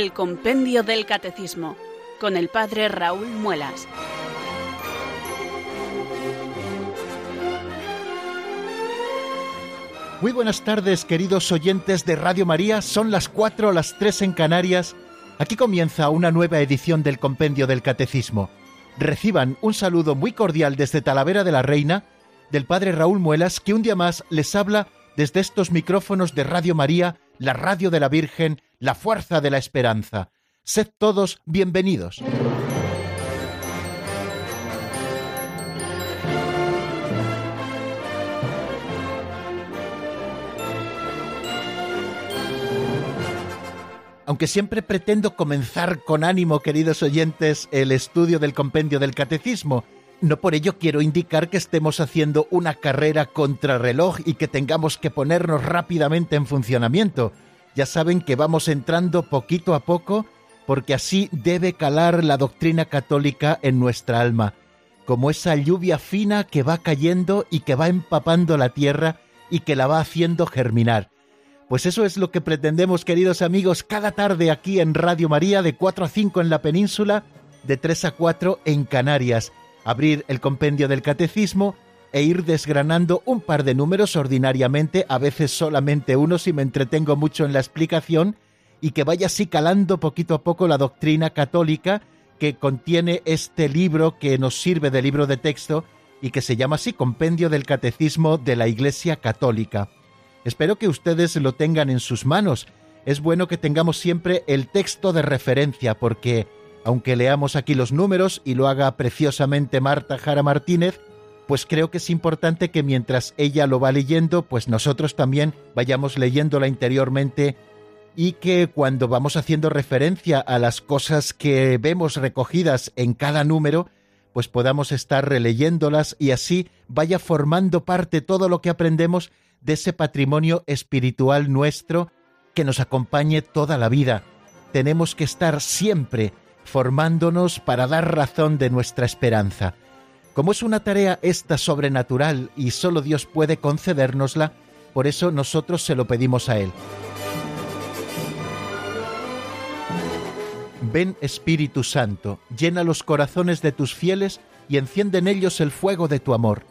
el Compendio del Catecismo con el Padre Raúl Muelas. Muy buenas tardes, queridos oyentes de Radio María. Son las cuatro, las tres en Canarias. Aquí comienza una nueva edición del Compendio del Catecismo. Reciban un saludo muy cordial desde Talavera de la Reina del Padre Raúl Muelas, que un día más les habla desde estos micrófonos de Radio María, la radio de la Virgen, la fuerza de la esperanza. Sed todos bienvenidos. Aunque siempre pretendo comenzar con ánimo, queridos oyentes, el estudio del compendio del catecismo, no por ello quiero indicar que estemos haciendo una carrera contrarreloj y que tengamos que ponernos rápidamente en funcionamiento. Ya saben que vamos entrando poquito a poco porque así debe calar la doctrina católica en nuestra alma, como esa lluvia fina que va cayendo y que va empapando la tierra y que la va haciendo germinar. Pues eso es lo que pretendemos, queridos amigos, cada tarde aquí en Radio María de 4 a 5 en la península, de 3 a 4 en Canarias. Abrir el compendio del catecismo e ir desgranando un par de números ordinariamente, a veces solamente uno si me entretengo mucho en la explicación, y que vaya así calando poquito a poco la doctrina católica que contiene este libro que nos sirve de libro de texto y que se llama así Compendio del Catecismo de la Iglesia Católica. Espero que ustedes lo tengan en sus manos. Es bueno que tengamos siempre el texto de referencia porque, aunque leamos aquí los números y lo haga preciosamente Marta Jara Martínez, pues creo que es importante que mientras ella lo va leyendo, pues nosotros también vayamos leyéndola interiormente y que cuando vamos haciendo referencia a las cosas que vemos recogidas en cada número, pues podamos estar releyéndolas y así vaya formando parte todo lo que aprendemos de ese patrimonio espiritual nuestro que nos acompañe toda la vida. Tenemos que estar siempre formándonos para dar razón de nuestra esperanza. Como es una tarea esta sobrenatural y solo Dios puede concedérnosla, por eso nosotros se lo pedimos a Él. Ven Espíritu Santo, llena los corazones de tus fieles y enciende en ellos el fuego de tu amor.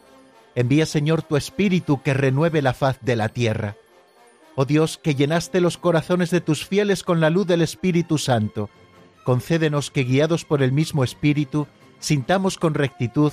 Envía, Señor, tu Espíritu que renueve la faz de la tierra. Oh Dios, que llenaste los corazones de tus fieles con la luz del Espíritu Santo, concédenos que, guiados por el mismo Espíritu, sintamos con rectitud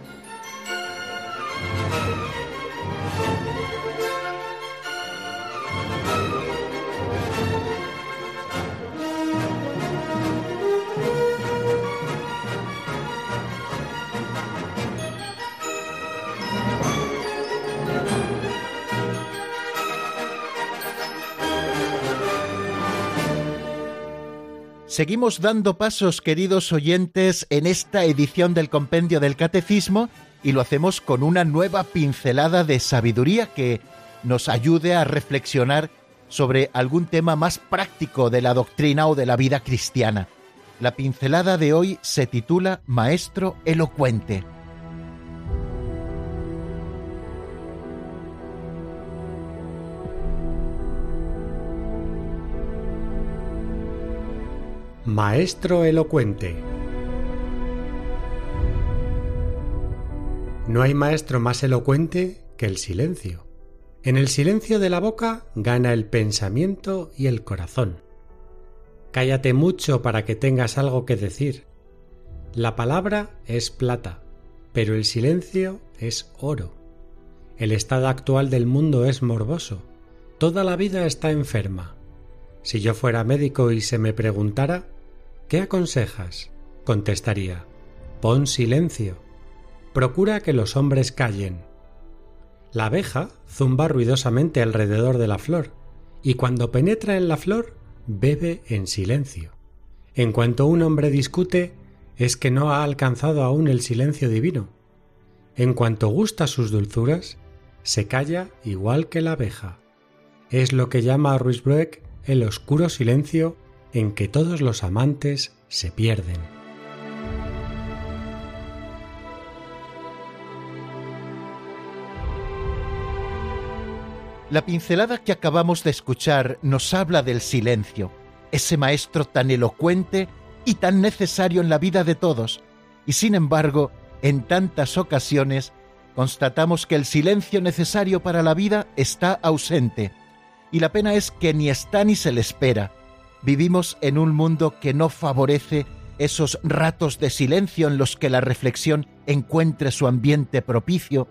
Seguimos dando pasos, queridos oyentes, en esta edición del Compendio del Catecismo y lo hacemos con una nueva pincelada de sabiduría que nos ayude a reflexionar sobre algún tema más práctico de la doctrina o de la vida cristiana. La pincelada de hoy se titula Maestro Elocuente. Maestro elocuente. No hay maestro más elocuente que el silencio. En el silencio de la boca gana el pensamiento y el corazón. Cállate mucho para que tengas algo que decir. La palabra es plata, pero el silencio es oro. El estado actual del mundo es morboso. Toda la vida está enferma. Si yo fuera médico y se me preguntara, ¿qué aconsejas? contestaría, pon silencio. Procura que los hombres callen. La abeja zumba ruidosamente alrededor de la flor, y cuando penetra en la flor, bebe en silencio. En cuanto un hombre discute, es que no ha alcanzado aún el silencio divino. En cuanto gusta sus dulzuras, se calla igual que la abeja. Es lo que llama a Ruisbroek el oscuro silencio en que todos los amantes se pierden. La pincelada que acabamos de escuchar nos habla del silencio, ese maestro tan elocuente y tan necesario en la vida de todos, y sin embargo, en tantas ocasiones, constatamos que el silencio necesario para la vida está ausente, y la pena es que ni está ni se le espera. Vivimos en un mundo que no favorece esos ratos de silencio en los que la reflexión encuentre su ambiente propicio.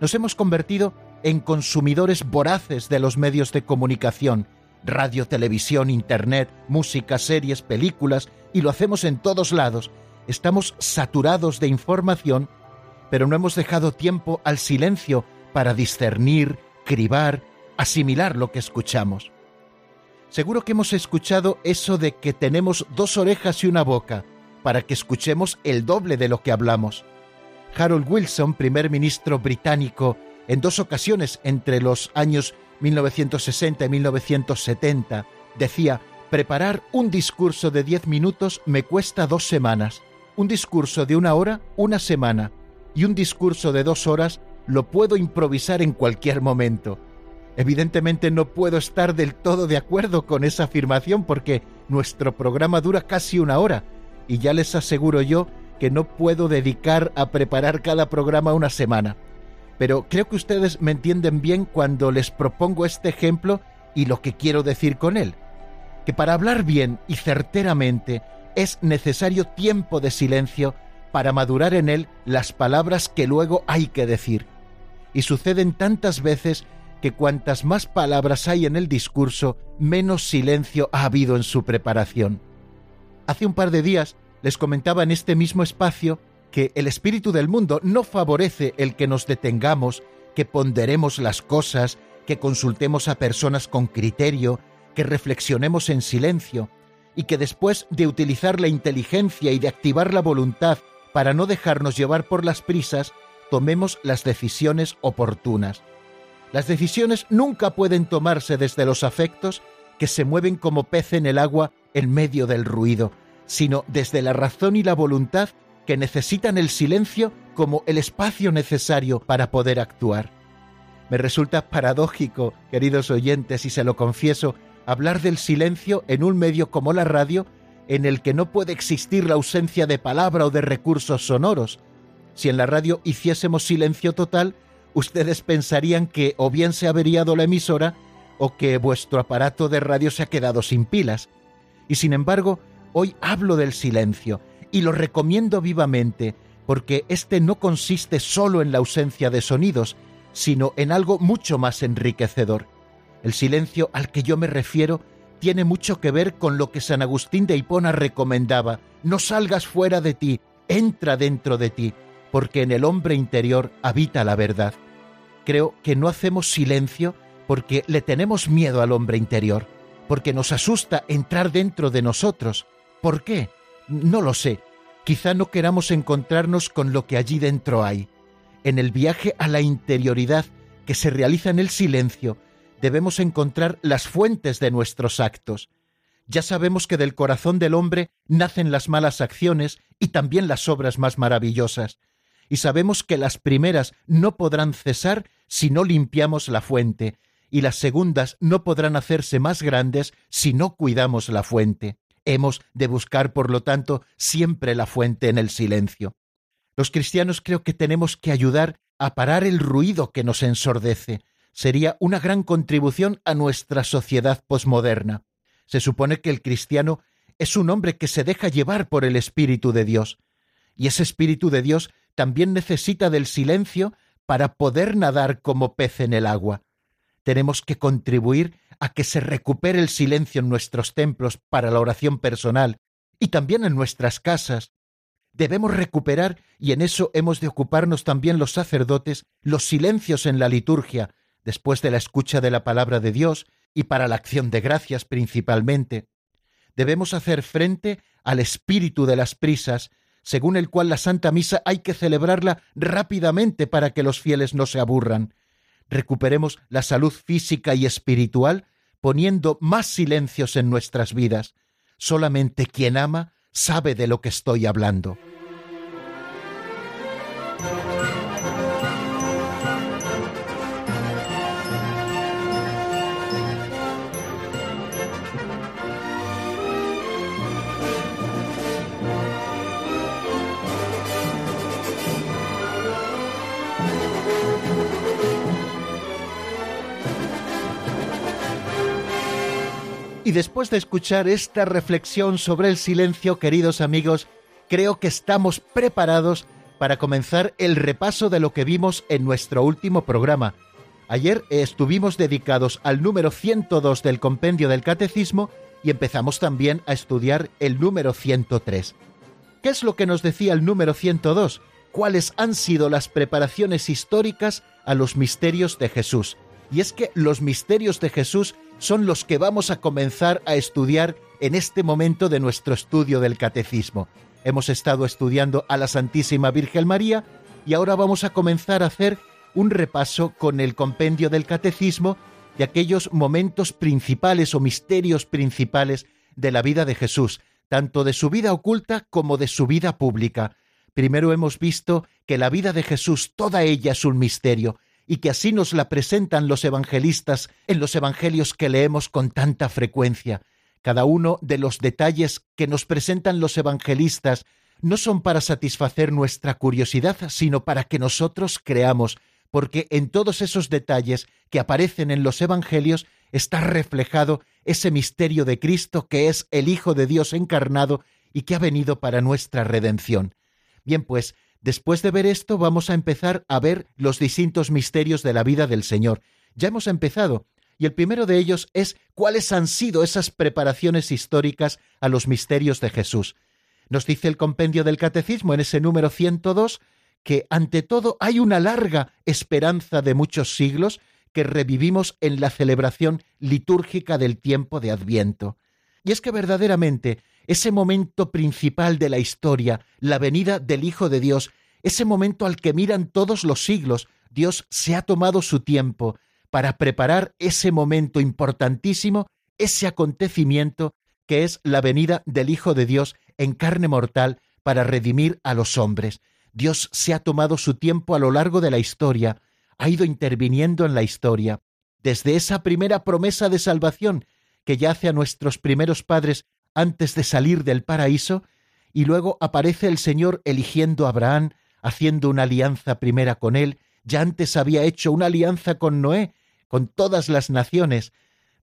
Nos hemos convertido en consumidores voraces de los medios de comunicación, radio, televisión, internet, música, series, películas, y lo hacemos en todos lados. Estamos saturados de información, pero no hemos dejado tiempo al silencio para discernir, cribar, asimilar lo que escuchamos. Seguro que hemos escuchado eso de que tenemos dos orejas y una boca, para que escuchemos el doble de lo que hablamos. Harold Wilson, primer ministro británico, en dos ocasiones entre los años 1960 y 1970, decía, preparar un discurso de diez minutos me cuesta dos semanas, un discurso de una hora, una semana, y un discurso de dos horas lo puedo improvisar en cualquier momento. Evidentemente no puedo estar del todo de acuerdo con esa afirmación porque nuestro programa dura casi una hora y ya les aseguro yo que no puedo dedicar a preparar cada programa una semana pero creo que ustedes me entienden bien cuando les propongo este ejemplo y lo que quiero decir con él. Que para hablar bien y certeramente es necesario tiempo de silencio para madurar en él las palabras que luego hay que decir. Y suceden tantas veces que cuantas más palabras hay en el discurso, menos silencio ha habido en su preparación. Hace un par de días les comentaba en este mismo espacio que el espíritu del mundo no favorece el que nos detengamos, que ponderemos las cosas, que consultemos a personas con criterio, que reflexionemos en silencio, y que después de utilizar la inteligencia y de activar la voluntad para no dejarnos llevar por las prisas, tomemos las decisiones oportunas. Las decisiones nunca pueden tomarse desde los afectos que se mueven como pez en el agua en medio del ruido, sino desde la razón y la voluntad que necesitan el silencio como el espacio necesario para poder actuar. Me resulta paradójico, queridos oyentes, y se lo confieso, hablar del silencio en un medio como la radio, en el que no puede existir la ausencia de palabra o de recursos sonoros. Si en la radio hiciésemos silencio total, ustedes pensarían que o bien se ha averiado la emisora o que vuestro aparato de radio se ha quedado sin pilas. Y sin embargo, hoy hablo del silencio, y lo recomiendo vivamente porque este no consiste solo en la ausencia de sonidos, sino en algo mucho más enriquecedor. El silencio al que yo me refiero tiene mucho que ver con lo que San Agustín de Hipona recomendaba. No salgas fuera de ti, entra dentro de ti, porque en el hombre interior habita la verdad. Creo que no hacemos silencio porque le tenemos miedo al hombre interior, porque nos asusta entrar dentro de nosotros. ¿Por qué? No lo sé. Quizá no queramos encontrarnos con lo que allí dentro hay. En el viaje a la interioridad que se realiza en el silencio, debemos encontrar las fuentes de nuestros actos. Ya sabemos que del corazón del hombre nacen las malas acciones y también las obras más maravillosas, y sabemos que las primeras no podrán cesar si no limpiamos la fuente, y las segundas no podrán hacerse más grandes si no cuidamos la fuente. Hemos de buscar, por lo tanto, siempre la fuente en el silencio. Los cristianos creo que tenemos que ayudar a parar el ruido que nos ensordece. Sería una gran contribución a nuestra sociedad posmoderna. Se supone que el cristiano es un hombre que se deja llevar por el Espíritu de Dios, y ese Espíritu de Dios también necesita del silencio para poder nadar como pez en el agua. Tenemos que contribuir a que se recupere el silencio en nuestros templos para la oración personal y también en nuestras casas. Debemos recuperar, y en eso hemos de ocuparnos también los sacerdotes, los silencios en la liturgia, después de la escucha de la palabra de Dios y para la acción de gracias principalmente. Debemos hacer frente al espíritu de las prisas, según el cual la Santa Misa hay que celebrarla rápidamente para que los fieles no se aburran. Recuperemos la salud física y espiritual poniendo más silencios en nuestras vidas. Solamente quien ama sabe de lo que estoy hablando. Y después de escuchar esta reflexión sobre el silencio, queridos amigos, creo que estamos preparados para comenzar el repaso de lo que vimos en nuestro último programa. Ayer estuvimos dedicados al número 102 del compendio del Catecismo y empezamos también a estudiar el número 103. ¿Qué es lo que nos decía el número 102? ¿Cuáles han sido las preparaciones históricas a los misterios de Jesús? Y es que los misterios de Jesús son los que vamos a comenzar a estudiar en este momento de nuestro estudio del catecismo. Hemos estado estudiando a la Santísima Virgen María y ahora vamos a comenzar a hacer un repaso con el compendio del catecismo de aquellos momentos principales o misterios principales de la vida de Jesús, tanto de su vida oculta como de su vida pública. Primero hemos visto que la vida de Jesús, toda ella es un misterio, y que así nos la presentan los evangelistas en los evangelios que leemos con tanta frecuencia. Cada uno de los detalles que nos presentan los evangelistas no son para satisfacer nuestra curiosidad, sino para que nosotros creamos, porque en todos esos detalles que aparecen en los evangelios está reflejado ese misterio de Cristo que es el Hijo de Dios encarnado y que ha venido para nuestra redención. Bien, pues Después de ver esto, vamos a empezar a ver los distintos misterios de la vida del Señor. Ya hemos empezado, y el primero de ellos es cuáles han sido esas preparaciones históricas a los misterios de Jesús. Nos dice el compendio del Catecismo en ese número 102 que ante todo hay una larga esperanza de muchos siglos que revivimos en la celebración litúrgica del tiempo de Adviento. Y es que verdaderamente ese momento principal de la historia, la venida del Hijo de Dios, ese momento al que miran todos los siglos, Dios se ha tomado su tiempo para preparar ese momento importantísimo, ese acontecimiento que es la venida del Hijo de Dios en carne mortal para redimir a los hombres. Dios se ha tomado su tiempo a lo largo de la historia, ha ido interviniendo en la historia, desde esa primera promesa de salvación que ya hace a nuestros primeros padres antes de salir del paraíso, y luego aparece el Señor eligiendo a Abraham, haciendo una alianza primera con él, ya antes había hecho una alianza con Noé, con todas las naciones,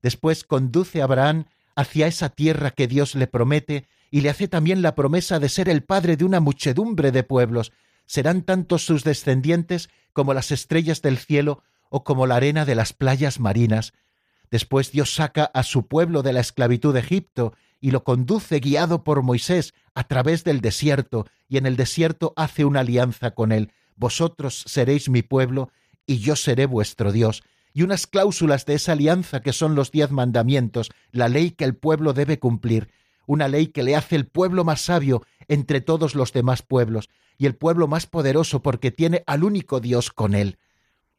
después conduce a Abraham hacia esa tierra que Dios le promete y le hace también la promesa de ser el padre de una muchedumbre de pueblos, serán tantos sus descendientes como las estrellas del cielo o como la arena de las playas marinas. Después Dios saca a su pueblo de la esclavitud de Egipto y lo conduce guiado por Moisés a través del desierto, y en el desierto hace una alianza con él. Vosotros seréis mi pueblo, y yo seré vuestro Dios. Y unas cláusulas de esa alianza que son los diez mandamientos, la ley que el pueblo debe cumplir, una ley que le hace el pueblo más sabio entre todos los demás pueblos, y el pueblo más poderoso porque tiene al único Dios con él.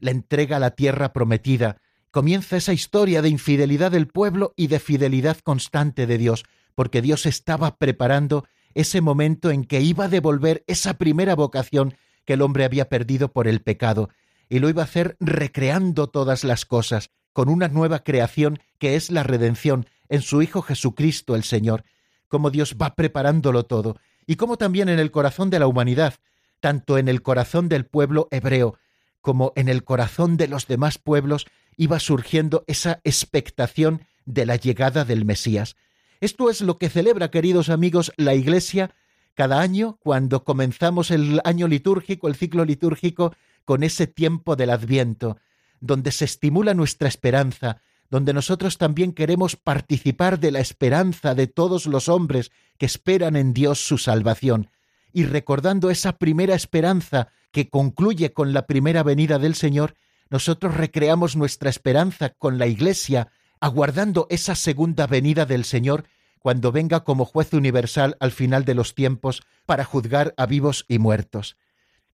Le entrega la tierra prometida, comienza esa historia de infidelidad del pueblo y de fidelidad constante de Dios, porque Dios estaba preparando ese momento en que iba a devolver esa primera vocación que el hombre había perdido por el pecado, y lo iba a hacer recreando todas las cosas, con una nueva creación que es la redención en su Hijo Jesucristo el Señor, como Dios va preparándolo todo, y como también en el corazón de la humanidad, tanto en el corazón del pueblo hebreo, como en el corazón de los demás pueblos, iba surgiendo esa expectación de la llegada del Mesías. Esto es lo que celebra, queridos amigos, la Iglesia cada año cuando comenzamos el año litúrgico, el ciclo litúrgico, con ese tiempo del Adviento, donde se estimula nuestra esperanza, donde nosotros también queremos participar de la esperanza de todos los hombres que esperan en Dios su salvación, y recordando esa primera esperanza que concluye con la primera venida del Señor, nosotros recreamos nuestra esperanza con la Iglesia, aguardando esa segunda venida del Señor cuando venga como juez universal al final de los tiempos para juzgar a vivos y muertos.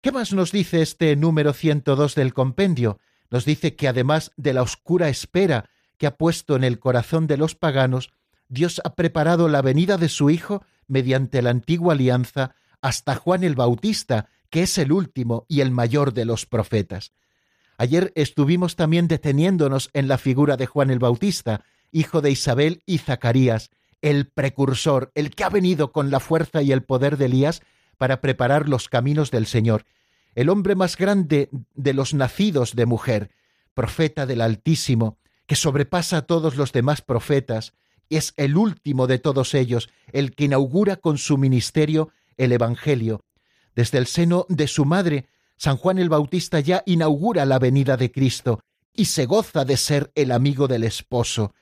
¿Qué más nos dice este número 102 del compendio? Nos dice que además de la oscura espera que ha puesto en el corazón de los paganos, Dios ha preparado la venida de su Hijo mediante la antigua alianza hasta Juan el Bautista, que es el último y el mayor de los profetas. Ayer estuvimos también deteniéndonos en la figura de Juan el Bautista, hijo de Isabel y Zacarías, el precursor, el que ha venido con la fuerza y el poder de Elías para preparar los caminos del Señor, el hombre más grande de los nacidos de mujer, profeta del Altísimo, que sobrepasa a todos los demás profetas, es el último de todos ellos, el que inaugura con su ministerio el Evangelio. Desde el seno de su madre, San Juan el Bautista ya inaugura la venida de Cristo y se goza de ser el amigo del esposo.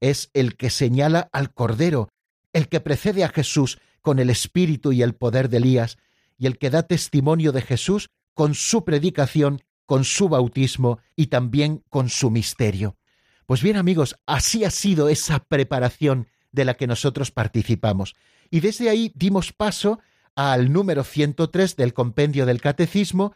Es el que señala al Cordero, el que precede a Jesús con el espíritu y el poder de Elías, y el que da testimonio de Jesús con su predicación, con su bautismo y también con su misterio. Pues bien amigos, así ha sido esa preparación de la que nosotros participamos. Y desde ahí dimos paso al número 103 del compendio del Catecismo,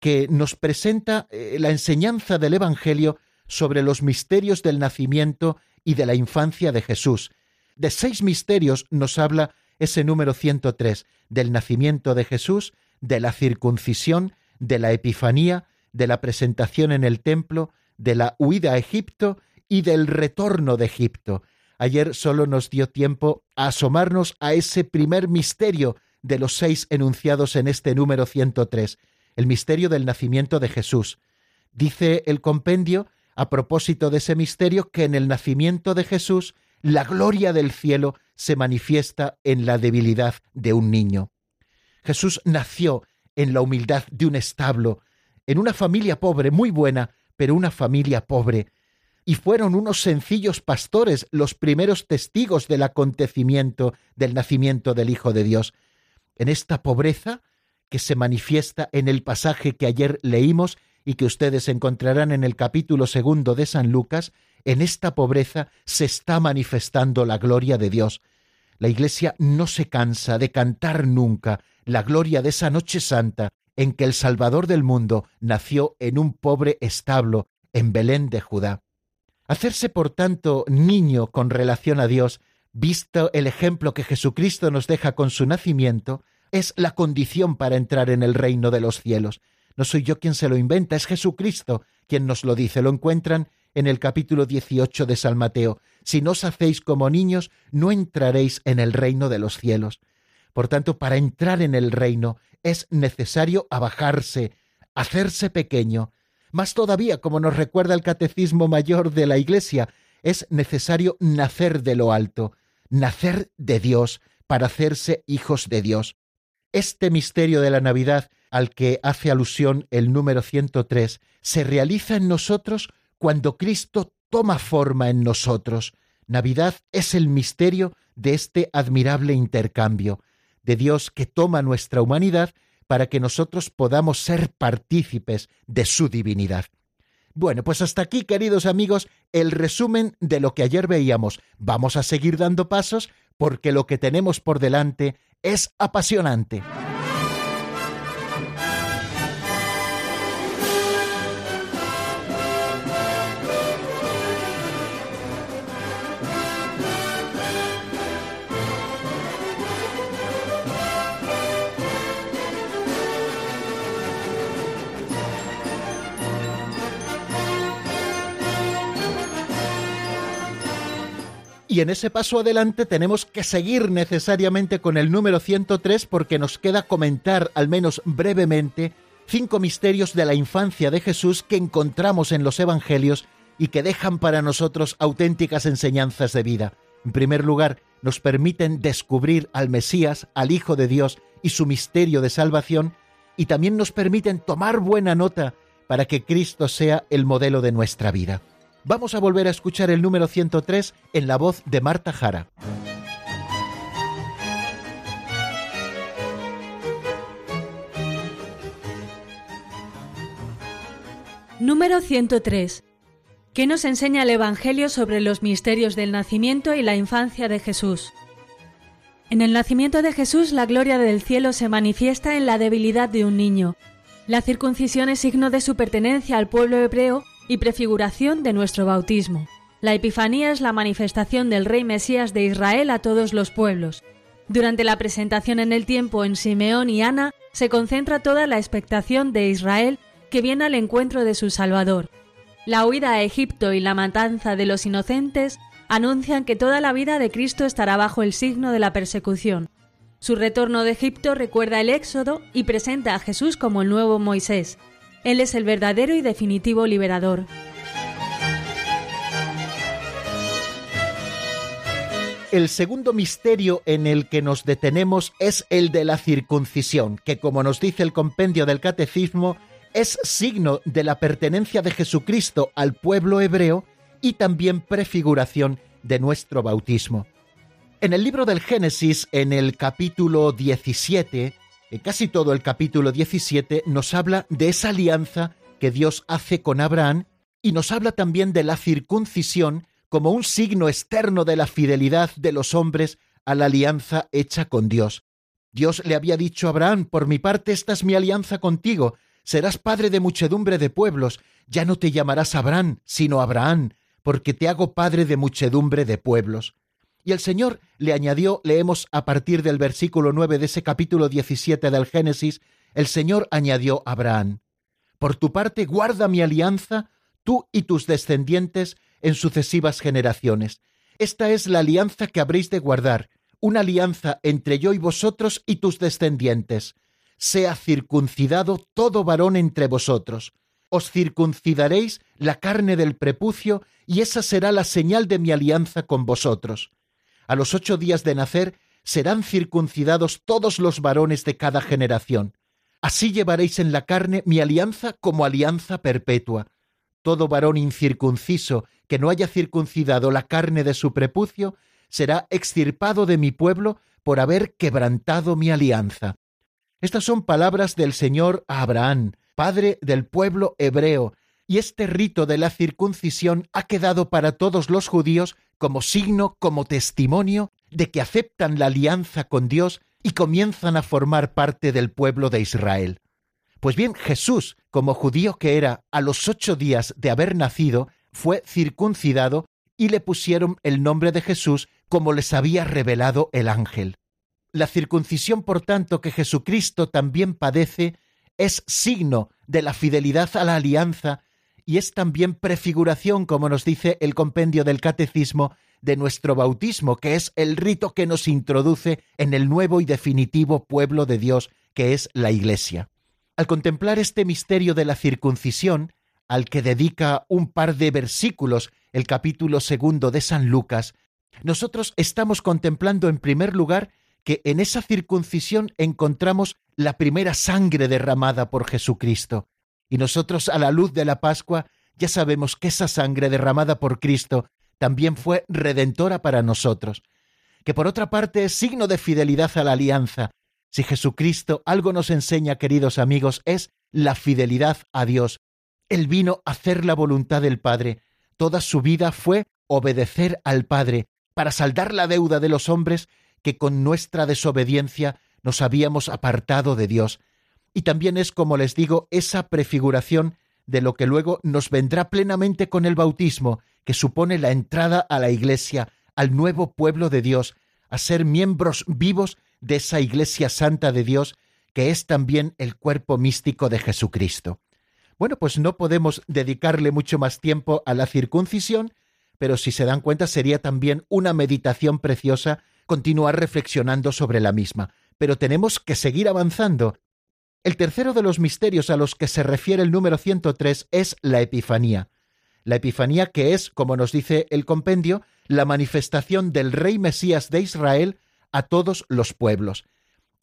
que nos presenta eh, la enseñanza del Evangelio sobre los misterios del nacimiento y de la infancia de Jesús. De seis misterios nos habla ese número 103, del nacimiento de Jesús, de la circuncisión, de la Epifanía, de la presentación en el templo, de la huida a Egipto y del retorno de Egipto. Ayer solo nos dio tiempo a asomarnos a ese primer misterio de los seis enunciados en este número 103, el misterio del nacimiento de Jesús. Dice el compendio, a propósito de ese misterio, que en el nacimiento de Jesús la gloria del cielo se manifiesta en la debilidad de un niño. Jesús nació en la humildad de un establo, en una familia pobre, muy buena, pero una familia pobre, y fueron unos sencillos pastores los primeros testigos del acontecimiento del nacimiento del Hijo de Dios. En esta pobreza, que se manifiesta en el pasaje que ayer leímos y que ustedes encontrarán en el capítulo segundo de San Lucas, en esta pobreza se está manifestando la gloria de Dios. La Iglesia no se cansa de cantar nunca la gloria de esa noche santa en que el Salvador del mundo nació en un pobre establo en Belén de Judá. Hacerse, por tanto, niño con relación a Dios, visto el ejemplo que Jesucristo nos deja con su nacimiento, es la condición para entrar en el reino de los cielos. No soy yo quien se lo inventa, es Jesucristo quien nos lo dice. Lo encuentran en el capítulo 18 de San Mateo. Si no os hacéis como niños, no entraréis en el reino de los cielos. Por tanto, para entrar en el reino es necesario abajarse, hacerse pequeño. Más todavía, como nos recuerda el Catecismo Mayor de la Iglesia, es necesario nacer de lo alto, nacer de Dios, para hacerse hijos de Dios. Este misterio de la Navidad al que hace alusión el número 103 se realiza en nosotros cuando Cristo toma forma en nosotros. Navidad es el misterio de este admirable intercambio, de Dios que toma nuestra humanidad para que nosotros podamos ser partícipes de su divinidad. Bueno, pues hasta aquí, queridos amigos, el resumen de lo que ayer veíamos. Vamos a seguir dando pasos porque lo que tenemos por delante es apasionante. Y en ese paso adelante tenemos que seguir necesariamente con el número 103 porque nos queda comentar, al menos brevemente, cinco misterios de la infancia de Jesús que encontramos en los Evangelios y que dejan para nosotros auténticas enseñanzas de vida. En primer lugar, nos permiten descubrir al Mesías, al Hijo de Dios y su misterio de salvación, y también nos permiten tomar buena nota para que Cristo sea el modelo de nuestra vida vamos a volver a escuchar el número 103 en la voz de Marta Jara. Número 103. ¿Qué nos enseña el Evangelio sobre los misterios del nacimiento y la infancia de Jesús? En el nacimiento de Jesús la gloria del cielo se manifiesta en la debilidad de un niño. La circuncisión es signo de su pertenencia al pueblo hebreo y prefiguración de nuestro bautismo. La Epifanía es la manifestación del Rey Mesías de Israel a todos los pueblos. Durante la presentación en el tiempo en Simeón y Ana se concentra toda la expectación de Israel que viene al encuentro de su Salvador. La huida a Egipto y la matanza de los inocentes anuncian que toda la vida de Cristo estará bajo el signo de la persecución. Su retorno de Egipto recuerda el Éxodo y presenta a Jesús como el nuevo Moisés, él es el verdadero y definitivo liberador. El segundo misterio en el que nos detenemos es el de la circuncisión, que como nos dice el compendio del catecismo, es signo de la pertenencia de Jesucristo al pueblo hebreo y también prefiguración de nuestro bautismo. En el libro del Génesis, en el capítulo 17, en casi todo el capítulo 17, nos habla de esa alianza que Dios hace con Abraham y nos habla también de la circuncisión como un signo externo de la fidelidad de los hombres a la alianza hecha con Dios. Dios le había dicho a Abraham, por mi parte esta es mi alianza contigo, serás padre de muchedumbre de pueblos, ya no te llamarás Abraham, sino Abraham, porque te hago padre de muchedumbre de pueblos. Y el Señor le añadió, leemos a partir del versículo 9 de ese capítulo 17 del Génesis, el Señor añadió a Abraham, Por tu parte guarda mi alianza, tú y tus descendientes, en sucesivas generaciones. Esta es la alianza que habréis de guardar, una alianza entre yo y vosotros y tus descendientes. Sea circuncidado todo varón entre vosotros. Os circuncidaréis la carne del prepucio, y esa será la señal de mi alianza con vosotros. A los ocho días de nacer serán circuncidados todos los varones de cada generación. Así llevaréis en la carne mi alianza como alianza perpetua. Todo varón incircunciso que no haya circuncidado la carne de su prepucio será extirpado de mi pueblo por haber quebrantado mi alianza. Estas son palabras del Señor a Abraham, padre del pueblo hebreo, y este rito de la circuncisión ha quedado para todos los judíos como signo, como testimonio de que aceptan la alianza con Dios y comienzan a formar parte del pueblo de Israel. Pues bien, Jesús, como judío que era, a los ocho días de haber nacido, fue circuncidado y le pusieron el nombre de Jesús como les había revelado el ángel. La circuncisión, por tanto, que Jesucristo también padece, es signo de la fidelidad a la alianza y es también prefiguración, como nos dice el compendio del Catecismo, de nuestro bautismo, que es el rito que nos introduce en el nuevo y definitivo pueblo de Dios, que es la Iglesia. Al contemplar este misterio de la circuncisión, al que dedica un par de versículos el capítulo segundo de San Lucas, nosotros estamos contemplando en primer lugar que en esa circuncisión encontramos la primera sangre derramada por Jesucristo. Y nosotros a la luz de la Pascua ya sabemos que esa sangre derramada por Cristo también fue redentora para nosotros, que por otra parte es signo de fidelidad a la alianza, si Jesucristo algo nos enseña, queridos amigos, es la fidelidad a Dios. Él vino a hacer la voluntad del Padre. Toda su vida fue obedecer al Padre para saldar la deuda de los hombres que con nuestra desobediencia nos habíamos apartado de Dios. Y también es, como les digo, esa prefiguración de lo que luego nos vendrá plenamente con el bautismo, que supone la entrada a la Iglesia, al nuevo pueblo de Dios, a ser miembros vivos de esa Iglesia Santa de Dios que es también el cuerpo místico de Jesucristo. Bueno, pues no podemos dedicarle mucho más tiempo a la circuncisión, pero si se dan cuenta sería también una meditación preciosa continuar reflexionando sobre la misma. Pero tenemos que seguir avanzando. El tercero de los misterios a los que se refiere el número 103 es la Epifanía. La Epifanía que es, como nos dice el compendio, la manifestación del Rey Mesías de Israel a todos los pueblos.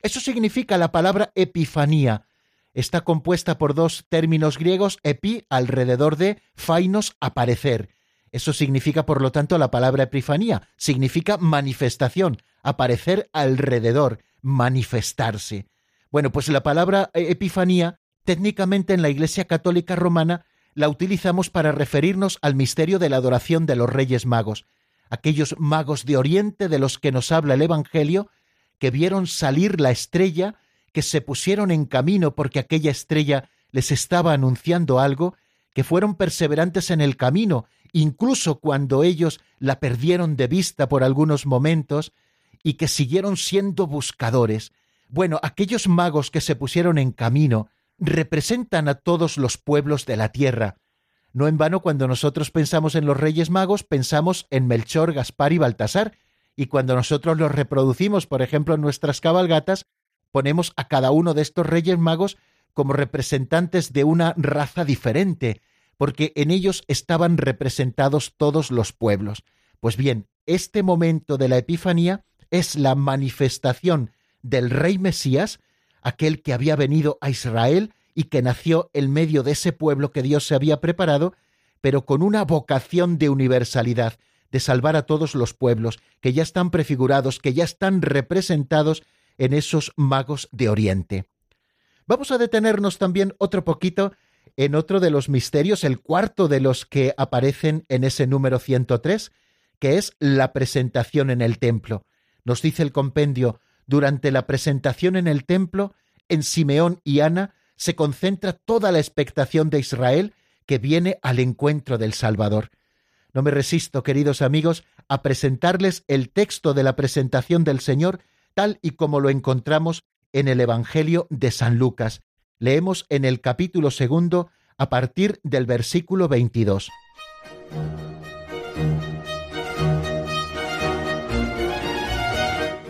Eso significa la palabra epifanía. Está compuesta por dos términos griegos, epi, alrededor de, fainos, aparecer. Eso significa, por lo tanto, la palabra epifanía. Significa manifestación, aparecer alrededor, manifestarse. Bueno, pues la palabra epifanía, técnicamente en la Iglesia Católica Romana, la utilizamos para referirnos al misterio de la adoración de los Reyes Magos aquellos magos de Oriente de los que nos habla el Evangelio, que vieron salir la estrella, que se pusieron en camino porque aquella estrella les estaba anunciando algo, que fueron perseverantes en el camino, incluso cuando ellos la perdieron de vista por algunos momentos, y que siguieron siendo buscadores. Bueno, aquellos magos que se pusieron en camino representan a todos los pueblos de la tierra, no en vano, cuando nosotros pensamos en los Reyes Magos, pensamos en Melchor, Gaspar y Baltasar, y cuando nosotros los reproducimos, por ejemplo, en nuestras cabalgatas, ponemos a cada uno de estos Reyes Magos como representantes de una raza diferente, porque en ellos estaban representados todos los pueblos. Pues bien, este momento de la Epifanía es la manifestación del rey Mesías, aquel que había venido a Israel y que nació en medio de ese pueblo que Dios se había preparado, pero con una vocación de universalidad, de salvar a todos los pueblos, que ya están prefigurados, que ya están representados en esos magos de Oriente. Vamos a detenernos también otro poquito en otro de los misterios, el cuarto de los que aparecen en ese número 103, que es la presentación en el templo. Nos dice el compendio, durante la presentación en el templo, en Simeón y Ana se concentra toda la expectación de Israel que viene al encuentro del Salvador. No me resisto, queridos amigos, a presentarles el texto de la presentación del Señor tal y como lo encontramos en el Evangelio de San Lucas. Leemos en el capítulo segundo a partir del versículo 22.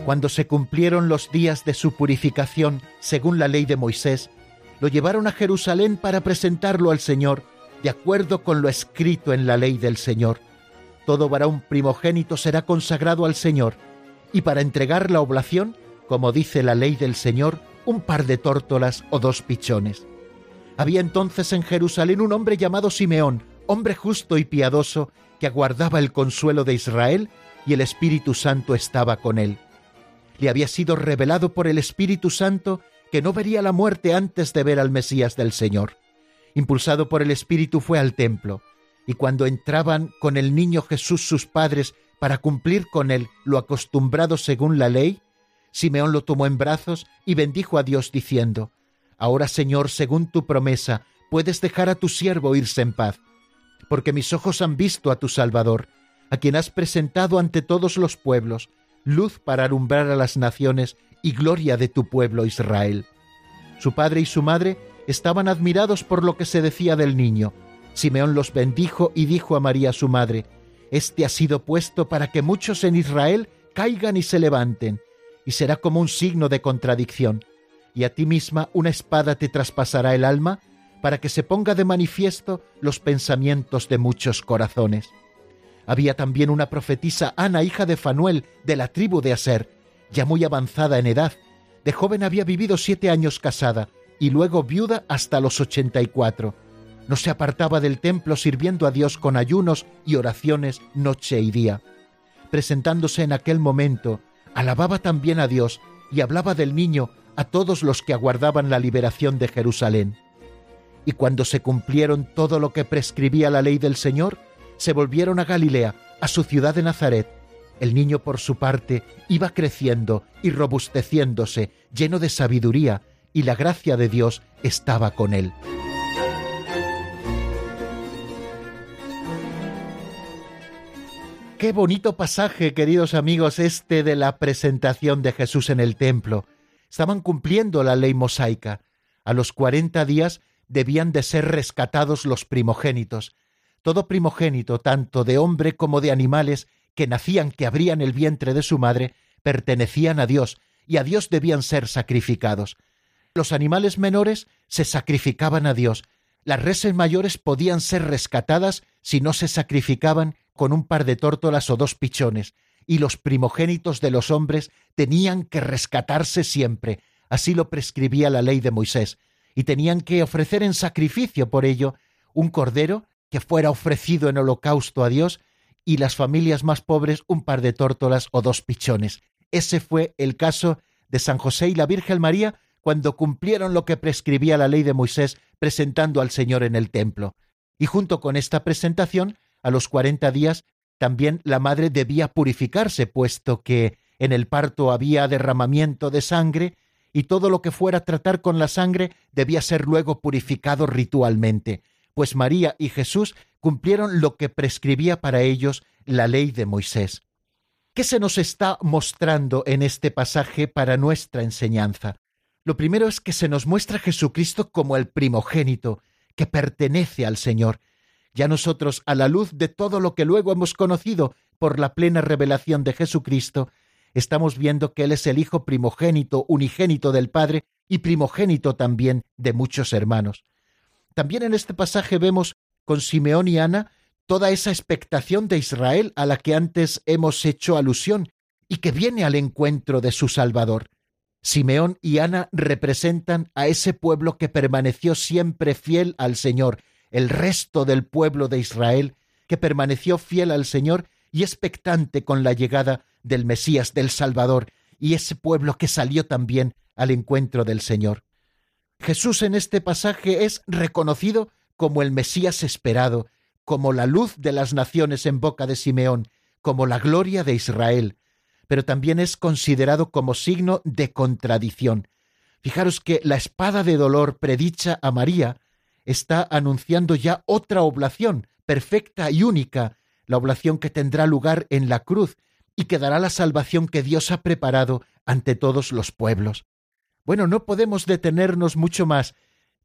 Cuando se cumplieron los días de su purificación, según la ley de Moisés, lo llevaron a Jerusalén para presentarlo al Señor, de acuerdo con lo escrito en la ley del Señor. Todo varón primogénito será consagrado al Señor, y para entregar la oblación, como dice la ley del Señor, un par de tórtolas o dos pichones. Había entonces en Jerusalén un hombre llamado Simeón, hombre justo y piadoso, que aguardaba el consuelo de Israel, y el Espíritu Santo estaba con él le había sido revelado por el Espíritu Santo que no vería la muerte antes de ver al Mesías del Señor. Impulsado por el Espíritu fue al templo, y cuando entraban con el niño Jesús sus padres para cumplir con él lo acostumbrado según la ley, Simeón lo tomó en brazos y bendijo a Dios diciendo, Ahora Señor, según tu promesa, puedes dejar a tu siervo irse en paz, porque mis ojos han visto a tu Salvador, a quien has presentado ante todos los pueblos, luz para alumbrar a las naciones y gloria de tu pueblo Israel. Su padre y su madre estaban admirados por lo que se decía del niño. Simeón los bendijo y dijo a María su madre, Este ha sido puesto para que muchos en Israel caigan y se levanten, y será como un signo de contradicción. Y a ti misma una espada te traspasará el alma, para que se ponga de manifiesto los pensamientos de muchos corazones. Había también una profetisa Ana, hija de Fanuel, de la tribu de Aser, ya muy avanzada en edad. De joven había vivido siete años casada y luego viuda hasta los ochenta y cuatro. No se apartaba del templo sirviendo a Dios con ayunos y oraciones noche y día. Presentándose en aquel momento, alababa también a Dios y hablaba del niño a todos los que aguardaban la liberación de Jerusalén. Y cuando se cumplieron todo lo que prescribía la ley del Señor, se volvieron a Galilea, a su ciudad de Nazaret. El niño, por su parte, iba creciendo y robusteciéndose, lleno de sabiduría, y la gracia de Dios estaba con él. Qué bonito pasaje, queridos amigos, este de la presentación de Jesús en el templo. Estaban cumpliendo la ley mosaica. A los cuarenta días debían de ser rescatados los primogénitos todo primogénito, tanto de hombre como de animales, que nacían, que abrían el vientre de su madre, pertenecían a Dios, y a Dios debían ser sacrificados. Los animales menores se sacrificaban a Dios, las reses mayores podían ser rescatadas si no se sacrificaban con un par de tórtolas o dos pichones, y los primogénitos de los hombres tenían que rescatarse siempre, así lo prescribía la ley de Moisés, y tenían que ofrecer en sacrificio por ello un cordero que fuera ofrecido en holocausto a Dios y las familias más pobres un par de tórtolas o dos pichones. Ese fue el caso de San José y la Virgen María cuando cumplieron lo que prescribía la ley de Moisés presentando al Señor en el templo. Y junto con esta presentación, a los cuarenta días, también la madre debía purificarse, puesto que en el parto había derramamiento de sangre, y todo lo que fuera a tratar con la sangre debía ser luego purificado ritualmente pues María y Jesús cumplieron lo que prescribía para ellos la ley de Moisés. ¿Qué se nos está mostrando en este pasaje para nuestra enseñanza? Lo primero es que se nos muestra Jesucristo como el primogénito, que pertenece al Señor. Ya nosotros, a la luz de todo lo que luego hemos conocido por la plena revelación de Jesucristo, estamos viendo que Él es el Hijo primogénito, unigénito del Padre y primogénito también de muchos hermanos. También en este pasaje vemos con Simeón y Ana toda esa expectación de Israel a la que antes hemos hecho alusión y que viene al encuentro de su Salvador. Simeón y Ana representan a ese pueblo que permaneció siempre fiel al Señor, el resto del pueblo de Israel que permaneció fiel al Señor y expectante con la llegada del Mesías, del Salvador, y ese pueblo que salió también al encuentro del Señor. Jesús en este pasaje es reconocido como el Mesías esperado, como la luz de las naciones en boca de Simeón, como la gloria de Israel, pero también es considerado como signo de contradicción. Fijaros que la espada de dolor predicha a María está anunciando ya otra oblación, perfecta y única, la oblación que tendrá lugar en la cruz y que dará la salvación que Dios ha preparado ante todos los pueblos. Bueno, no podemos detenernos mucho más.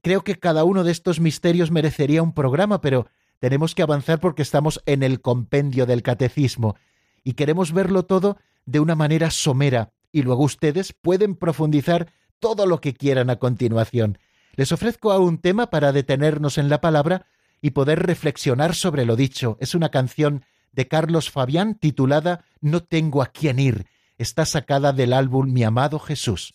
Creo que cada uno de estos misterios merecería un programa, pero tenemos que avanzar porque estamos en el compendio del catecismo y queremos verlo todo de una manera somera y luego ustedes pueden profundizar todo lo que quieran a continuación. Les ofrezco a un tema para detenernos en la palabra y poder reflexionar sobre lo dicho. Es una canción de Carlos Fabián titulada No tengo a quién ir. Está sacada del álbum Mi amado Jesús.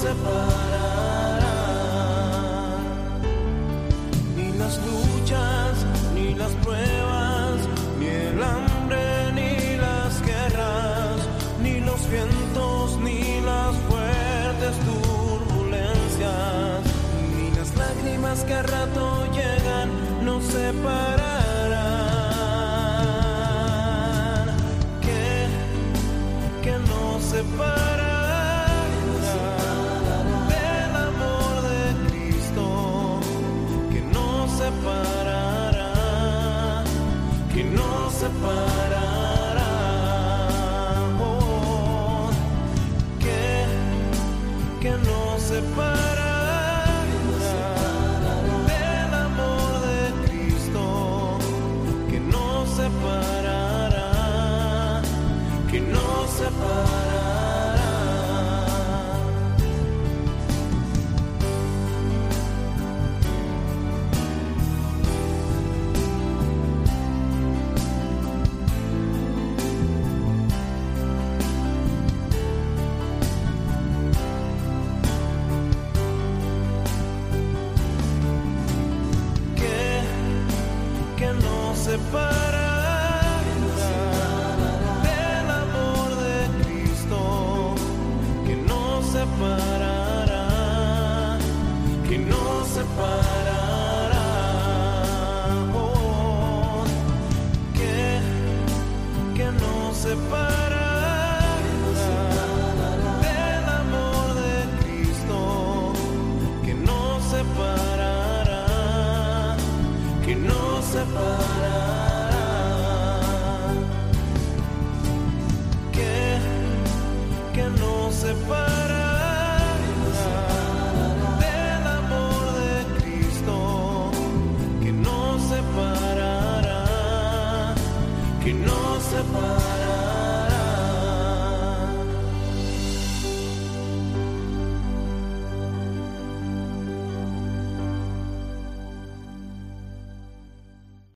separarán. Ni las luchas, ni las pruebas, ni el hambre, ni las guerras, ni los vientos, ni las fuertes turbulencias, ni las lágrimas que a rato llegan, nos separarán. upon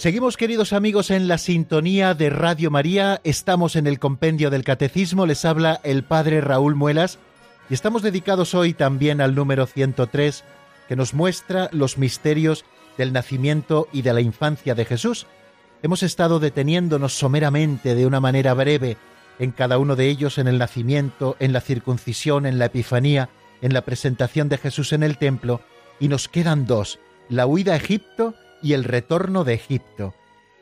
Seguimos, queridos amigos, en la sintonía de Radio María. Estamos en el compendio del Catecismo. Les habla el Padre Raúl Muelas y estamos dedicados hoy también al número 103, que nos muestra los misterios del nacimiento y de la infancia de Jesús. Hemos estado deteniéndonos someramente, de una manera breve, en cada uno de ellos, en el nacimiento, en la circuncisión, en la Epifanía, en la presentación de Jesús en el templo, y nos quedan dos, la huida a Egipto y el retorno de Egipto.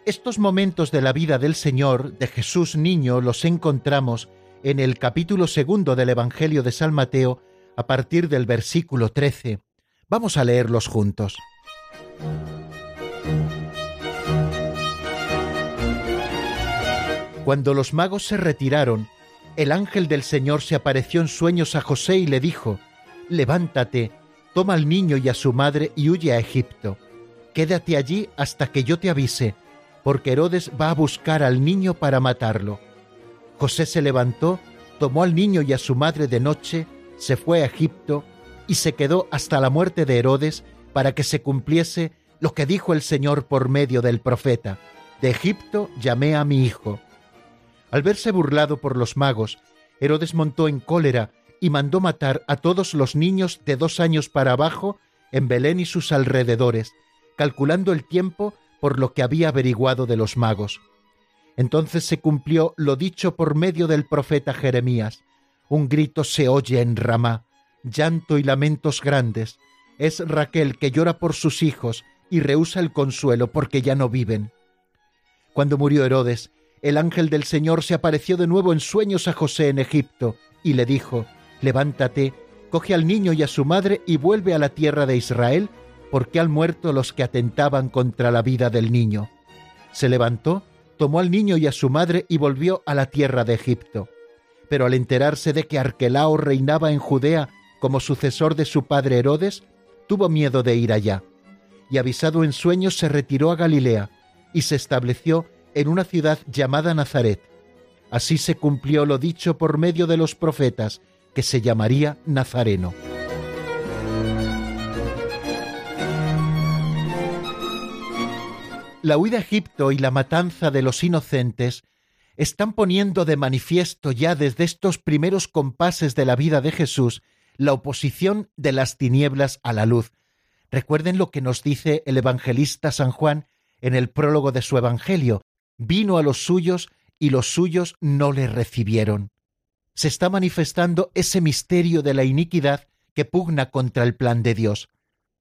Estos momentos de la vida del Señor, de Jesús niño, los encontramos en el capítulo segundo del Evangelio de San Mateo, a partir del versículo 13. Vamos a leerlos juntos. Cuando los magos se retiraron, el ángel del Señor se apareció en sueños a José y le dijo, Levántate, toma al niño y a su madre y huye a Egipto Quédate allí hasta que yo te avise, porque Herodes va a buscar al niño para matarlo. José se levantó, tomó al niño y a su madre de noche, se fue a Egipto y se quedó hasta la muerte de Herodes para que se cumpliese lo que dijo el Señor por medio del profeta. De Egipto llamé a mi hijo. Al verse burlado por los magos, Herodes montó en cólera y mandó matar a todos los niños de dos años para abajo en Belén y sus alrededores, calculando el tiempo por lo que había averiguado de los magos. Entonces se cumplió lo dicho por medio del profeta Jeremías. Un grito se oye en Ramá, llanto y lamentos grandes. Es Raquel que llora por sus hijos y rehúsa el consuelo porque ya no viven. Cuando murió Herodes, el ángel del Señor se apareció de nuevo en sueños a José en Egipto y le dijo, Levántate, coge al niño y a su madre y vuelve a la tierra de Israel porque han muerto los que atentaban contra la vida del niño. Se levantó, tomó al niño y a su madre y volvió a la tierra de Egipto. Pero al enterarse de que Arquelao reinaba en Judea como sucesor de su padre Herodes, tuvo miedo de ir allá. Y avisado en sueños se retiró a Galilea y se estableció en una ciudad llamada Nazaret. Así se cumplió lo dicho por medio de los profetas, que se llamaría Nazareno. La huida a Egipto y la matanza de los inocentes están poniendo de manifiesto ya desde estos primeros compases de la vida de Jesús la oposición de las tinieblas a la luz. Recuerden lo que nos dice el evangelista San Juan en el prólogo de su Evangelio. Vino a los suyos y los suyos no le recibieron. Se está manifestando ese misterio de la iniquidad que pugna contra el plan de Dios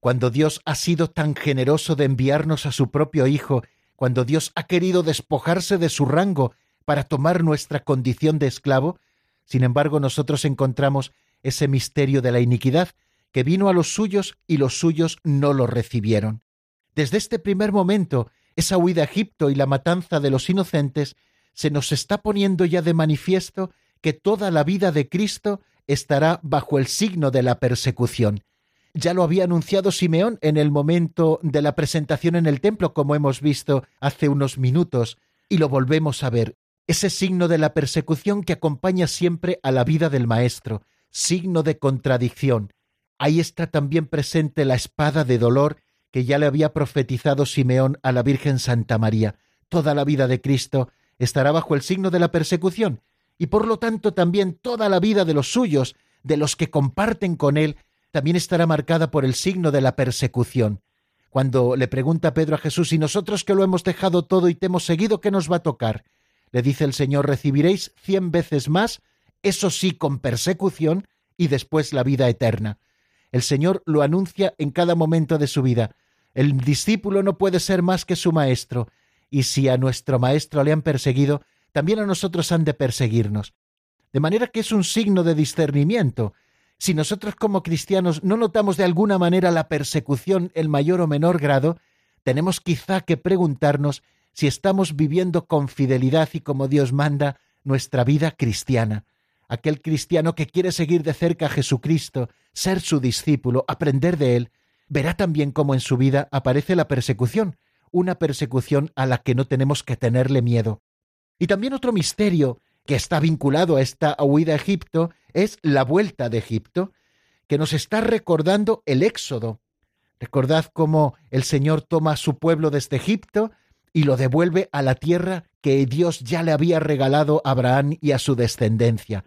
cuando Dios ha sido tan generoso de enviarnos a su propio Hijo, cuando Dios ha querido despojarse de su rango para tomar nuestra condición de esclavo, sin embargo nosotros encontramos ese misterio de la iniquidad que vino a los suyos y los suyos no lo recibieron. Desde este primer momento, esa huida a Egipto y la matanza de los inocentes se nos está poniendo ya de manifiesto que toda la vida de Cristo estará bajo el signo de la persecución, ya lo había anunciado Simeón en el momento de la presentación en el templo, como hemos visto hace unos minutos, y lo volvemos a ver. Ese signo de la persecución que acompaña siempre a la vida del Maestro, signo de contradicción. Ahí está también presente la espada de dolor que ya le había profetizado Simeón a la Virgen Santa María. Toda la vida de Cristo estará bajo el signo de la persecución, y por lo tanto también toda la vida de los suyos, de los que comparten con él también estará marcada por el signo de la persecución. Cuando le pregunta Pedro a Jesús, y nosotros que lo hemos dejado todo y te hemos seguido, ¿qué nos va a tocar? Le dice el Señor, recibiréis cien veces más, eso sí, con persecución, y después la vida eterna. El Señor lo anuncia en cada momento de su vida. El discípulo no puede ser más que su maestro, y si a nuestro maestro le han perseguido, también a nosotros han de perseguirnos. De manera que es un signo de discernimiento, si nosotros como cristianos no notamos de alguna manera la persecución en mayor o menor grado, tenemos quizá que preguntarnos si estamos viviendo con fidelidad y como Dios manda nuestra vida cristiana. Aquel cristiano que quiere seguir de cerca a Jesucristo, ser su discípulo, aprender de él, verá también cómo en su vida aparece la persecución, una persecución a la que no tenemos que tenerle miedo. Y también otro misterio que está vinculado a esta huida a Egipto es la vuelta de Egipto, que nos está recordando el éxodo. Recordad cómo el Señor toma a su pueblo desde Egipto y lo devuelve a la tierra que Dios ya le había regalado a Abraham y a su descendencia.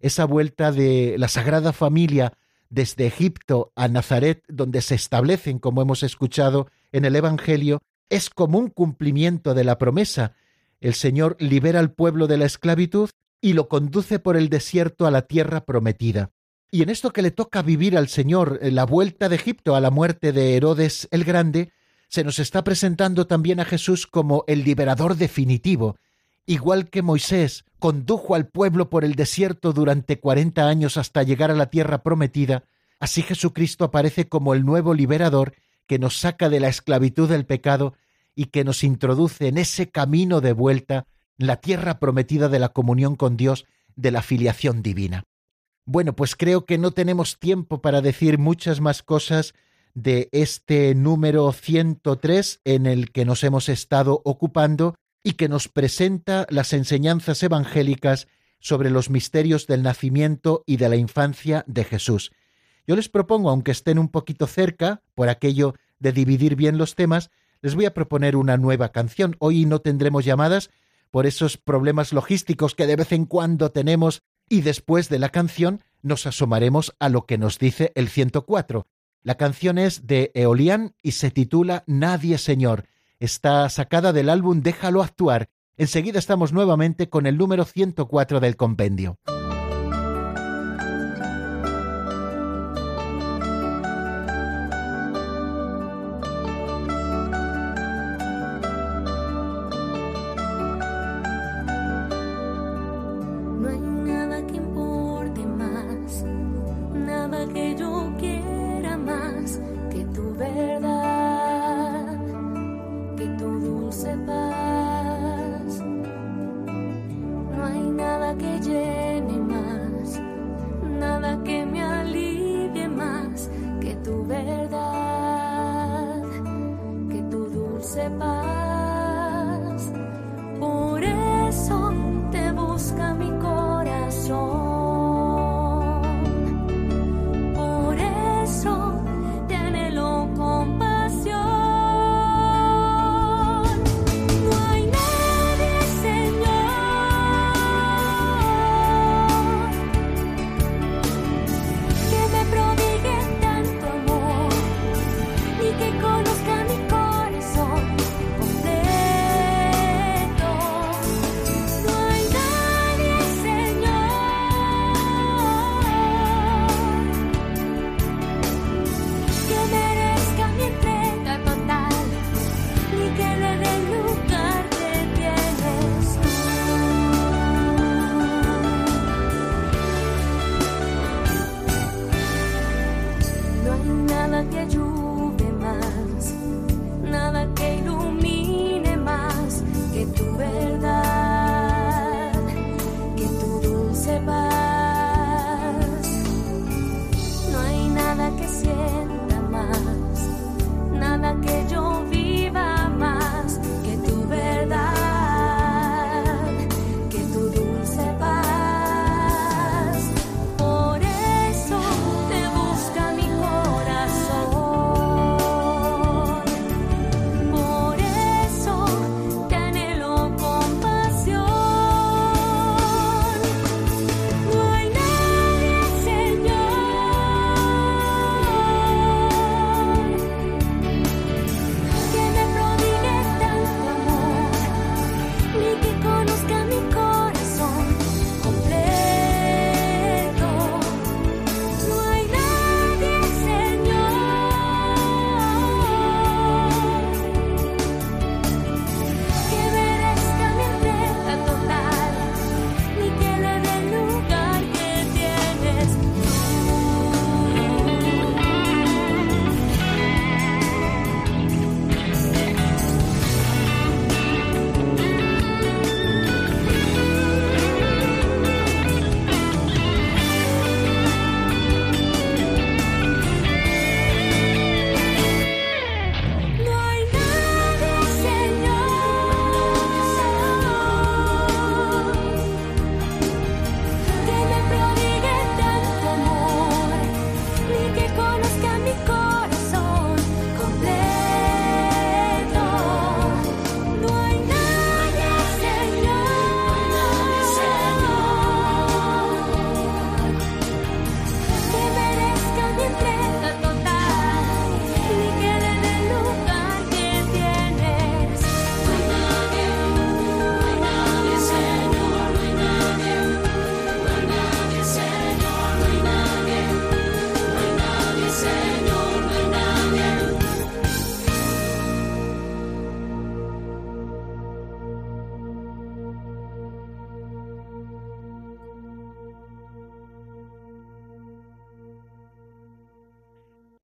Esa vuelta de la Sagrada Familia desde Egipto a Nazaret, donde se establecen, como hemos escuchado en el Evangelio, es como un cumplimiento de la promesa. El Señor libera al pueblo de la esclavitud y lo conduce por el desierto a la tierra prometida. Y en esto que le toca vivir al Señor, la vuelta de Egipto a la muerte de Herodes el Grande, se nos está presentando también a Jesús como el liberador definitivo, igual que Moisés condujo al pueblo por el desierto durante cuarenta años hasta llegar a la tierra prometida, así Jesucristo aparece como el nuevo liberador que nos saca de la esclavitud del pecado y que nos introduce en ese camino de vuelta, la tierra prometida de la comunión con Dios, de la filiación divina. Bueno, pues creo que no tenemos tiempo para decir muchas más cosas de este número 103 en el que nos hemos estado ocupando y que nos presenta las enseñanzas evangélicas sobre los misterios del nacimiento y de la infancia de Jesús. Yo les propongo, aunque estén un poquito cerca, por aquello de dividir bien los temas, les voy a proponer una nueva canción. Hoy no tendremos llamadas por esos problemas logísticos que de vez en cuando tenemos y después de la canción nos asomaremos a lo que nos dice el 104. La canción es de Eolian y se titula Nadie Señor. Está sacada del álbum Déjalo actuar. Enseguida estamos nuevamente con el número 104 del compendio.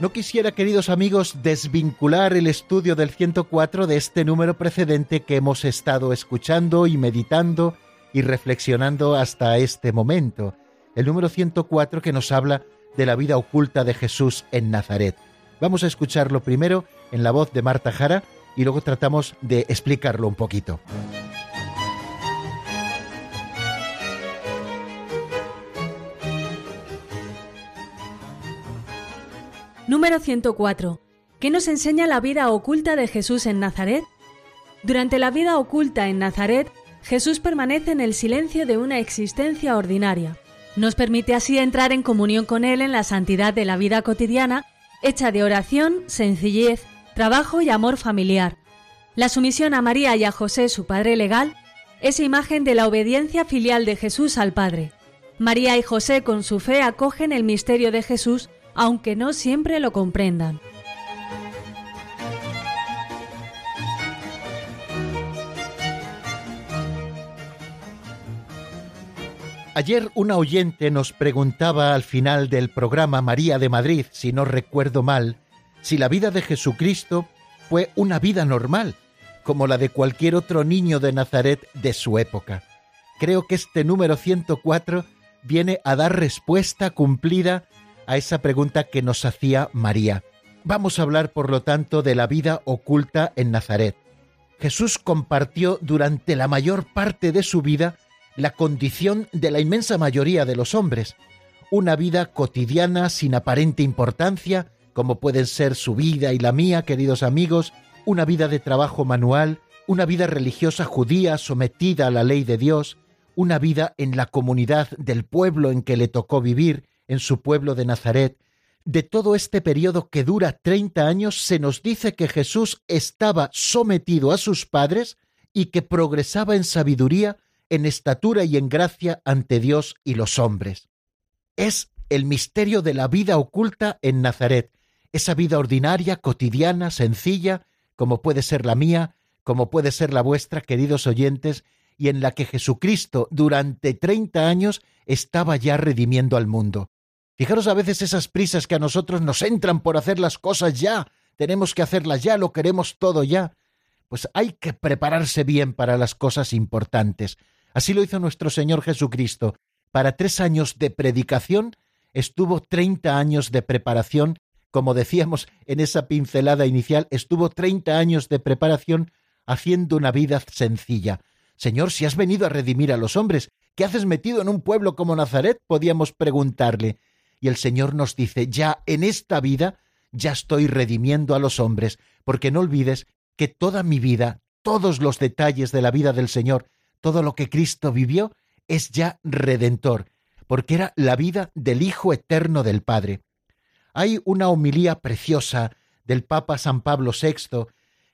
No quisiera, queridos amigos, desvincular el estudio del 104 de este número precedente que hemos estado escuchando y meditando y reflexionando hasta este momento. El número 104 que nos habla de la vida oculta de Jesús en Nazaret. Vamos a escucharlo primero en la voz de Marta Jara y luego tratamos de explicarlo un poquito. Número 104. ¿Qué nos enseña la vida oculta de Jesús en Nazaret? Durante la vida oculta en Nazaret, Jesús permanece en el silencio de una existencia ordinaria. Nos permite así entrar en comunión con Él en la santidad de la vida cotidiana, hecha de oración, sencillez, trabajo y amor familiar. La sumisión a María y a José, su padre legal, es imagen de la obediencia filial de Jesús al Padre. María y José con su fe acogen el misterio de Jesús aunque no siempre lo comprendan. Ayer una oyente nos preguntaba al final del programa María de Madrid, si no recuerdo mal, si la vida de Jesucristo fue una vida normal, como la de cualquier otro niño de Nazaret de su época. Creo que este número 104 viene a dar respuesta cumplida a esa pregunta que nos hacía María. Vamos a hablar, por lo tanto, de la vida oculta en Nazaret. Jesús compartió durante la mayor parte de su vida la condición de la inmensa mayoría de los hombres, una vida cotidiana sin aparente importancia, como pueden ser su vida y la mía, queridos amigos, una vida de trabajo manual, una vida religiosa judía sometida a la ley de Dios, una vida en la comunidad del pueblo en que le tocó vivir, en su pueblo de Nazaret, de todo este periodo que dura 30 años, se nos dice que Jesús estaba sometido a sus padres y que progresaba en sabiduría, en estatura y en gracia ante Dios y los hombres. Es el misterio de la vida oculta en Nazaret, esa vida ordinaria, cotidiana, sencilla, como puede ser la mía, como puede ser la vuestra, queridos oyentes, y en la que Jesucristo durante 30 años estaba ya redimiendo al mundo. Fijaros a veces esas prisas que a nosotros nos entran por hacer las cosas ya. Tenemos que hacerlas ya, lo queremos todo ya. Pues hay que prepararse bien para las cosas importantes. Así lo hizo nuestro Señor Jesucristo. Para tres años de predicación estuvo treinta años de preparación. Como decíamos en esa pincelada inicial, estuvo treinta años de preparación haciendo una vida sencilla. Señor, si has venido a redimir a los hombres, ¿qué haces metido en un pueblo como Nazaret? podíamos preguntarle y el Señor nos dice, ya en esta vida, ya estoy redimiendo a los hombres, porque no olvides que toda mi vida, todos los detalles de la vida del Señor, todo lo que Cristo vivió, es ya redentor, porque era la vida del Hijo eterno del Padre. Hay una homilía preciosa del Papa San Pablo VI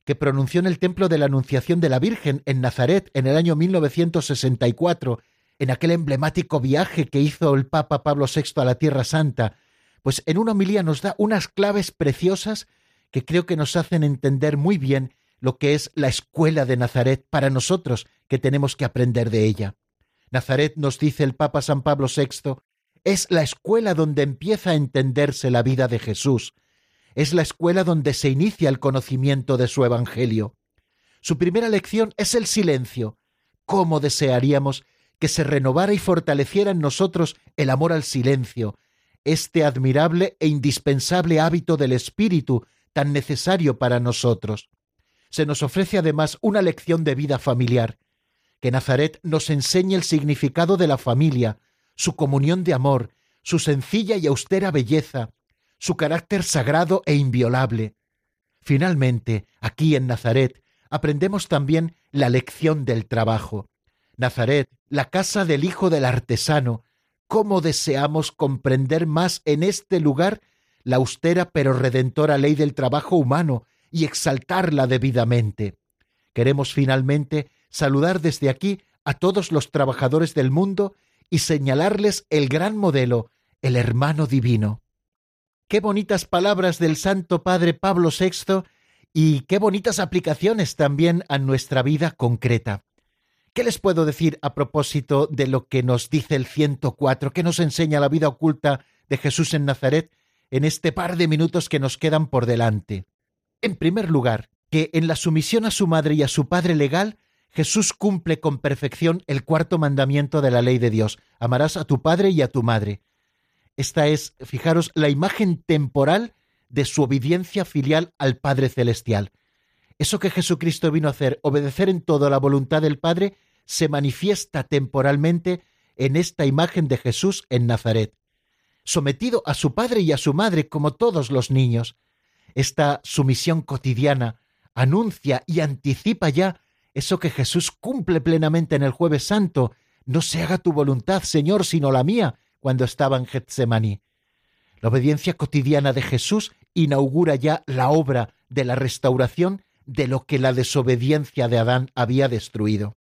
que pronunció en el Templo de la Anunciación de la Virgen en Nazaret en el año 1964 en aquel emblemático viaje que hizo el Papa Pablo VI a la Tierra Santa, pues en una homilía nos da unas claves preciosas que creo que nos hacen entender muy bien lo que es la escuela de Nazaret para nosotros que tenemos que aprender de ella. Nazaret, nos dice el Papa San Pablo VI, es la escuela donde empieza a entenderse la vida de Jesús, es la escuela donde se inicia el conocimiento de su Evangelio. Su primera lección es el silencio. ¿Cómo desearíamos que se renovara y fortaleciera en nosotros el amor al silencio, este admirable e indispensable hábito del espíritu tan necesario para nosotros. Se nos ofrece además una lección de vida familiar, que Nazaret nos enseñe el significado de la familia, su comunión de amor, su sencilla y austera belleza, su carácter sagrado e inviolable. Finalmente, aquí en Nazaret, aprendemos también la lección del trabajo. Nazaret, la casa del hijo del artesano, cómo deseamos comprender más en este lugar la austera pero redentora ley del trabajo humano y exaltarla debidamente. Queremos finalmente saludar desde aquí a todos los trabajadores del mundo y señalarles el gran modelo, el hermano divino. Qué bonitas palabras del Santo Padre Pablo VI y qué bonitas aplicaciones también a nuestra vida concreta. ¿Qué les puedo decir a propósito de lo que nos dice el 104, que nos enseña la vida oculta de Jesús en Nazaret en este par de minutos que nos quedan por delante? En primer lugar, que en la sumisión a su madre y a su padre legal, Jesús cumple con perfección el cuarto mandamiento de la ley de Dios. Amarás a tu padre y a tu madre. Esta es, fijaros, la imagen temporal de su obediencia filial al Padre Celestial. Eso que Jesucristo vino a hacer, obedecer en todo la voluntad del Padre, se manifiesta temporalmente en esta imagen de Jesús en Nazaret, sometido a su padre y a su madre como todos los niños. Esta sumisión cotidiana anuncia y anticipa ya eso que Jesús cumple plenamente en el jueves santo, no se haga tu voluntad, Señor, sino la mía, cuando estaba en Getsemaní. La obediencia cotidiana de Jesús inaugura ya la obra de la restauración de lo que la desobediencia de Adán había destruido.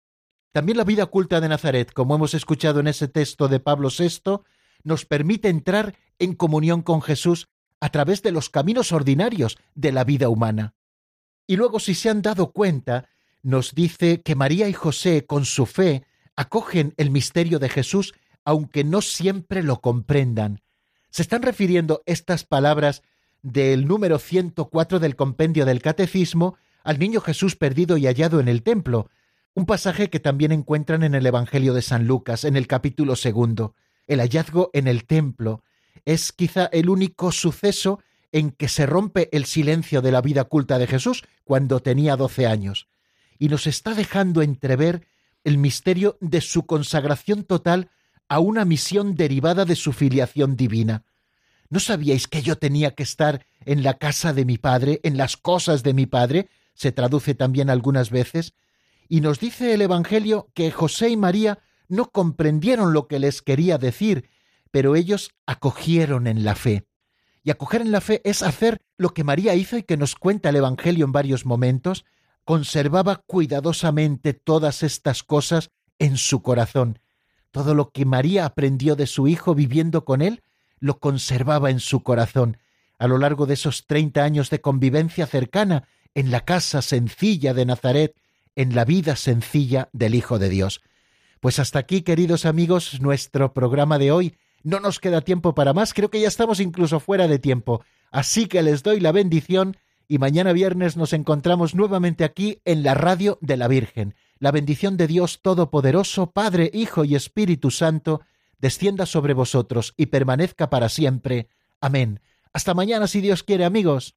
También la vida oculta de Nazaret, como hemos escuchado en ese texto de Pablo VI, nos permite entrar en comunión con Jesús a través de los caminos ordinarios de la vida humana. Y luego, si se han dado cuenta, nos dice que María y José, con su fe, acogen el misterio de Jesús, aunque no siempre lo comprendan. Se están refiriendo estas palabras del número 104 del compendio del Catecismo al niño Jesús perdido y hallado en el templo, un pasaje que también encuentran en el Evangelio de San Lucas, en el capítulo segundo. El hallazgo en el templo es quizá el único suceso en que se rompe el silencio de la vida culta de Jesús cuando tenía doce años, y nos está dejando entrever el misterio de su consagración total a una misión derivada de su filiación divina. ¿No sabíais que yo tenía que estar en la casa de mi padre, en las cosas de mi padre? se traduce también algunas veces, y nos dice el Evangelio que José y María no comprendieron lo que les quería decir, pero ellos acogieron en la fe. Y acoger en la fe es hacer lo que María hizo y que nos cuenta el Evangelio en varios momentos, conservaba cuidadosamente todas estas cosas en su corazón. Todo lo que María aprendió de su hijo viviendo con él, lo conservaba en su corazón. A lo largo de esos treinta años de convivencia cercana en la casa sencilla de Nazaret, en la vida sencilla del Hijo de Dios. Pues hasta aquí, queridos amigos, nuestro programa de hoy. No nos queda tiempo para más, creo que ya estamos incluso fuera de tiempo. Así que les doy la bendición y mañana viernes nos encontramos nuevamente aquí en la radio de la Virgen. La bendición de Dios Todopoderoso, Padre, Hijo y Espíritu Santo, descienda sobre vosotros y permanezca para siempre. Amén. Hasta mañana si Dios quiere, amigos.